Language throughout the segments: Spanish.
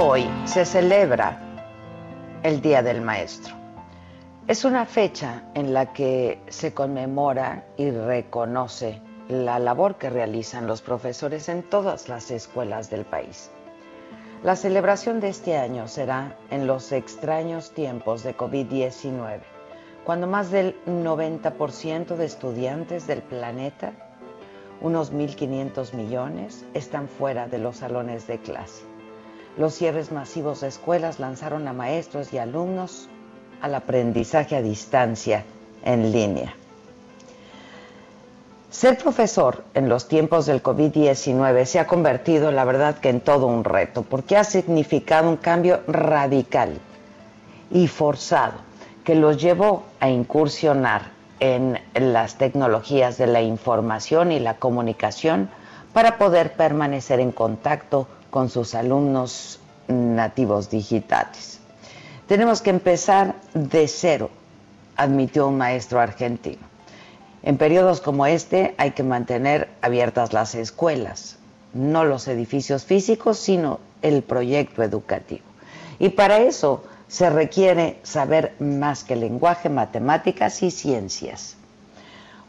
Hoy se celebra el Día del Maestro. Es una fecha en la que se conmemora y reconoce la labor que realizan los profesores en todas las escuelas del país. La celebración de este año será en los extraños tiempos de COVID-19, cuando más del 90% de estudiantes del planeta, unos 1.500 millones, están fuera de los salones de clase. Los cierres masivos de escuelas lanzaron a maestros y alumnos al aprendizaje a distancia en línea. Ser profesor en los tiempos del COVID-19 se ha convertido, la verdad, que en todo un reto, porque ha significado un cambio radical y forzado que los llevó a incursionar en las tecnologías de la información y la comunicación para poder permanecer en contacto con sus alumnos nativos digitales. Tenemos que empezar de cero, admitió un maestro argentino. En periodos como este hay que mantener abiertas las escuelas, no los edificios físicos, sino el proyecto educativo. Y para eso se requiere saber más que lenguaje, matemáticas y ciencias.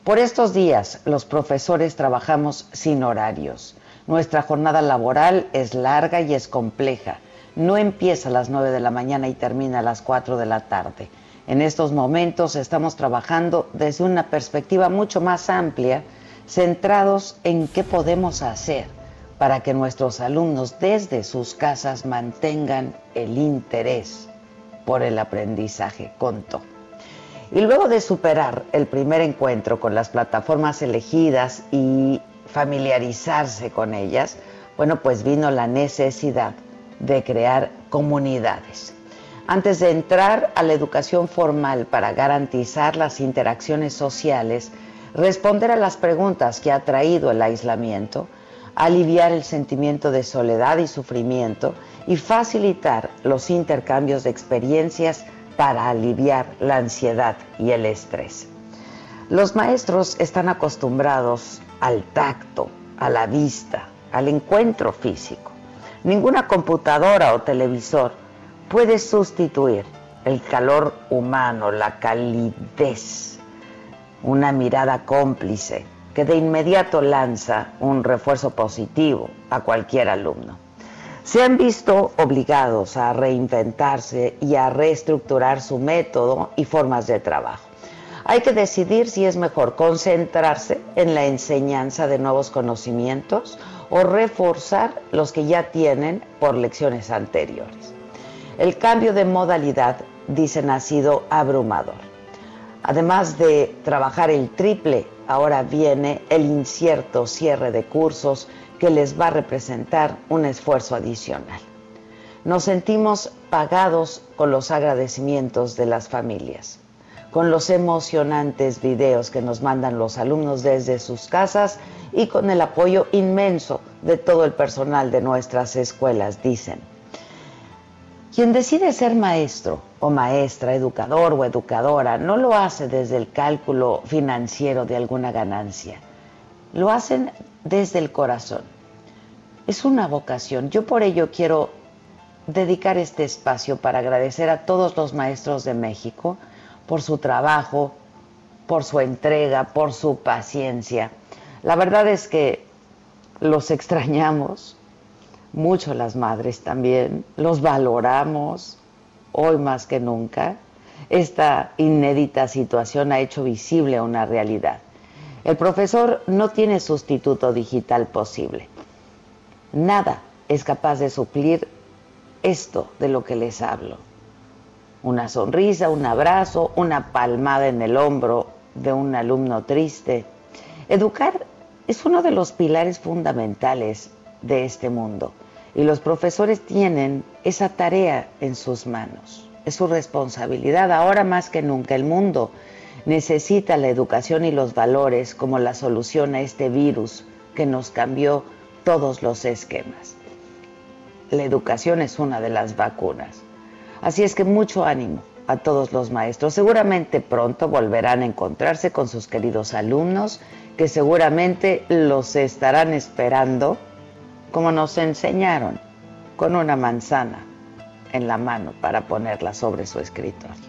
Por estos días los profesores trabajamos sin horarios nuestra jornada laboral es larga y es compleja. No empieza a las 9 de la mañana y termina a las 4 de la tarde. En estos momentos estamos trabajando desde una perspectiva mucho más amplia, centrados en qué podemos hacer para que nuestros alumnos desde sus casas mantengan el interés por el aprendizaje, contó. Y luego de superar el primer encuentro con las plataformas elegidas y familiarizarse con ellas, bueno, pues vino la necesidad de crear comunidades. Antes de entrar a la educación formal para garantizar las interacciones sociales, responder a las preguntas que ha traído el aislamiento, aliviar el sentimiento de soledad y sufrimiento y facilitar los intercambios de experiencias para aliviar la ansiedad y el estrés. Los maestros están acostumbrados al tacto, a la vista, al encuentro físico. Ninguna computadora o televisor puede sustituir el calor humano, la calidez, una mirada cómplice que de inmediato lanza un refuerzo positivo a cualquier alumno. Se han visto obligados a reinventarse y a reestructurar su método y formas de trabajo. Hay que decidir si es mejor concentrarse en la enseñanza de nuevos conocimientos o reforzar los que ya tienen por lecciones anteriores. El cambio de modalidad, dicen, ha sido abrumador. Además de trabajar el triple, ahora viene el incierto cierre de cursos que les va a representar un esfuerzo adicional. Nos sentimos pagados con los agradecimientos de las familias con los emocionantes videos que nos mandan los alumnos desde sus casas y con el apoyo inmenso de todo el personal de nuestras escuelas, dicen. Quien decide ser maestro o maestra, educador o educadora, no lo hace desde el cálculo financiero de alguna ganancia, lo hacen desde el corazón, es una vocación. Yo por ello quiero dedicar este espacio para agradecer a todos los maestros de México por su trabajo, por su entrega, por su paciencia. La verdad es que los extrañamos, mucho las madres también, los valoramos hoy más que nunca. Esta inédita situación ha hecho visible una realidad. El profesor no tiene sustituto digital posible. Nada es capaz de suplir esto de lo que les hablo. Una sonrisa, un abrazo, una palmada en el hombro de un alumno triste. Educar es uno de los pilares fundamentales de este mundo y los profesores tienen esa tarea en sus manos. Es su responsabilidad ahora más que nunca. El mundo necesita la educación y los valores como la solución a este virus que nos cambió todos los esquemas. La educación es una de las vacunas. Así es que mucho ánimo a todos los maestros. Seguramente pronto volverán a encontrarse con sus queridos alumnos que seguramente los estarán esperando como nos enseñaron, con una manzana en la mano para ponerla sobre su escritorio.